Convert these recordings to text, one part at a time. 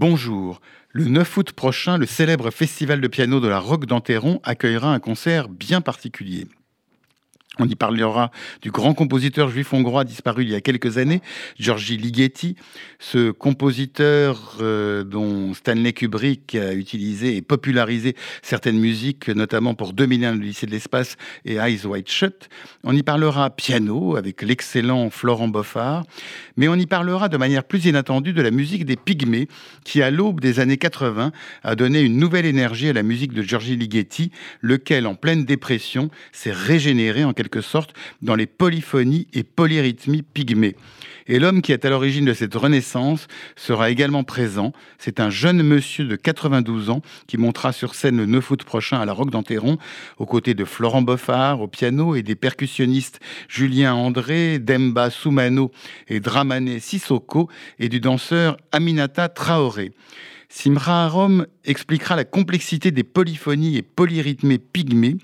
Bonjour. Le 9 août prochain, le célèbre festival de piano de la Roque d'Enterron accueillera un concert bien particulier. On y parlera du grand compositeur juif hongrois disparu il y a quelques années, Giorgi Ligeti, ce compositeur euh, dont Stanley Kubrick a utilisé et popularisé certaines musiques, notamment pour 2001 le lycée de l'espace et Eyes Wide Shut. On y parlera piano avec l'excellent Florent Boffard, mais on y parlera de manière plus inattendue de la musique des Pygmées, qui à l'aube des années 80 a donné une nouvelle énergie à la musique de Giorgi Ligeti, lequel en pleine dépression s'est régénéré en quelque sorte dans les polyphonies et polyrythmies pygmées. Et l'homme qui est à l'origine de cette renaissance sera également présent. C'est un jeune monsieur de 92 ans qui montera sur scène le 9 août prochain à la Roque d'Enterron, aux côtés de Florent Boffard au piano et des percussionnistes Julien André, Demba Soumano et Dramane Sissoko et du danseur Aminata Traoré. Simra Arom expliquera la complexité des polyphonies et polyrythmées pygmées,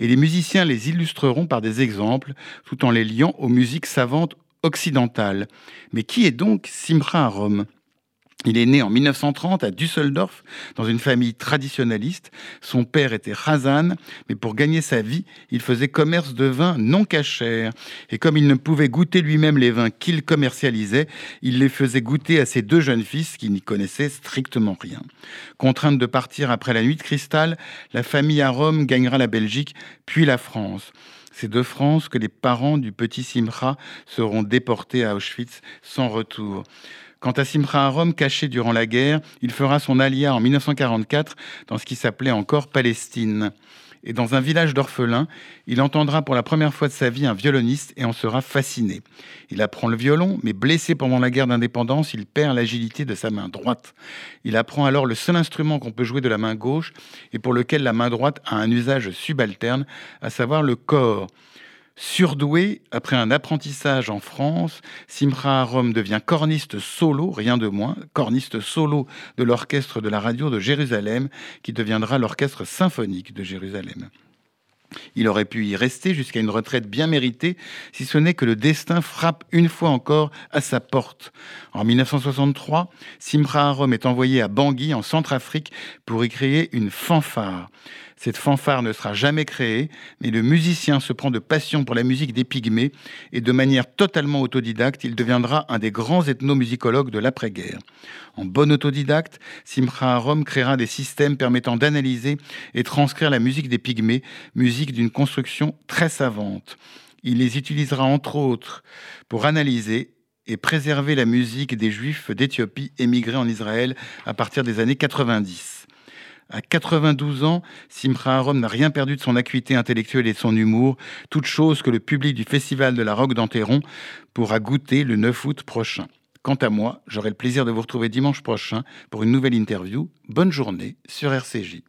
et les musiciens les illustreront par des exemples, tout en les liant aux musiques savantes occidentales. Mais qui est donc Simra Arom? Il est né en 1930 à Düsseldorf dans une famille traditionnaliste. Son père était Hazan, mais pour gagner sa vie, il faisait commerce de vins non cachers. Et comme il ne pouvait goûter lui-même les vins qu'il commercialisait, il les faisait goûter à ses deux jeunes fils qui n'y connaissaient strictement rien. Contrainte de partir après la nuit de cristal, la famille à Rome gagnera la Belgique, puis la France. C'est de France que les parents du petit Simcha seront déportés à Auschwitz sans retour. Quant à Simcha Arom, caché durant la guerre, il fera son alia en 1944 dans ce qui s'appelait encore Palestine. Et dans un village d'orphelins, il entendra pour la première fois de sa vie un violoniste et en sera fasciné. Il apprend le violon, mais blessé pendant la guerre d'indépendance, il perd l'agilité de sa main droite. Il apprend alors le seul instrument qu'on peut jouer de la main gauche et pour lequel la main droite a un usage subalterne, à savoir le corps. Surdoué, après un apprentissage en France, Simra Rome devient corniste solo, rien de moins, corniste solo de l'orchestre de la radio de Jérusalem, qui deviendra l'orchestre symphonique de Jérusalem. Il aurait pu y rester jusqu'à une retraite bien méritée, si ce n'est que le destin frappe une fois encore à sa porte. En 1963, Simra Rome est envoyé à Bangui, en Centrafrique, pour y créer une fanfare. Cette fanfare ne sera jamais créée, mais le musicien se prend de passion pour la musique des pygmées et de manière totalement autodidacte, il deviendra un des grands ethnomusicologues de l'après-guerre. En bon autodidacte, Simcha Arom créera des systèmes permettant d'analyser et transcrire la musique des pygmées, musique d'une construction très savante. Il les utilisera entre autres pour analyser et préserver la musique des Juifs d'Éthiopie émigrés en Israël à partir des années 90. À 92 ans, Simcha Arom n'a rien perdu de son acuité intellectuelle et de son humour, toute chose que le public du Festival de la Roque d'Enterron pourra goûter le 9 août prochain. Quant à moi, j'aurai le plaisir de vous retrouver dimanche prochain pour une nouvelle interview. Bonne journée sur RCJ.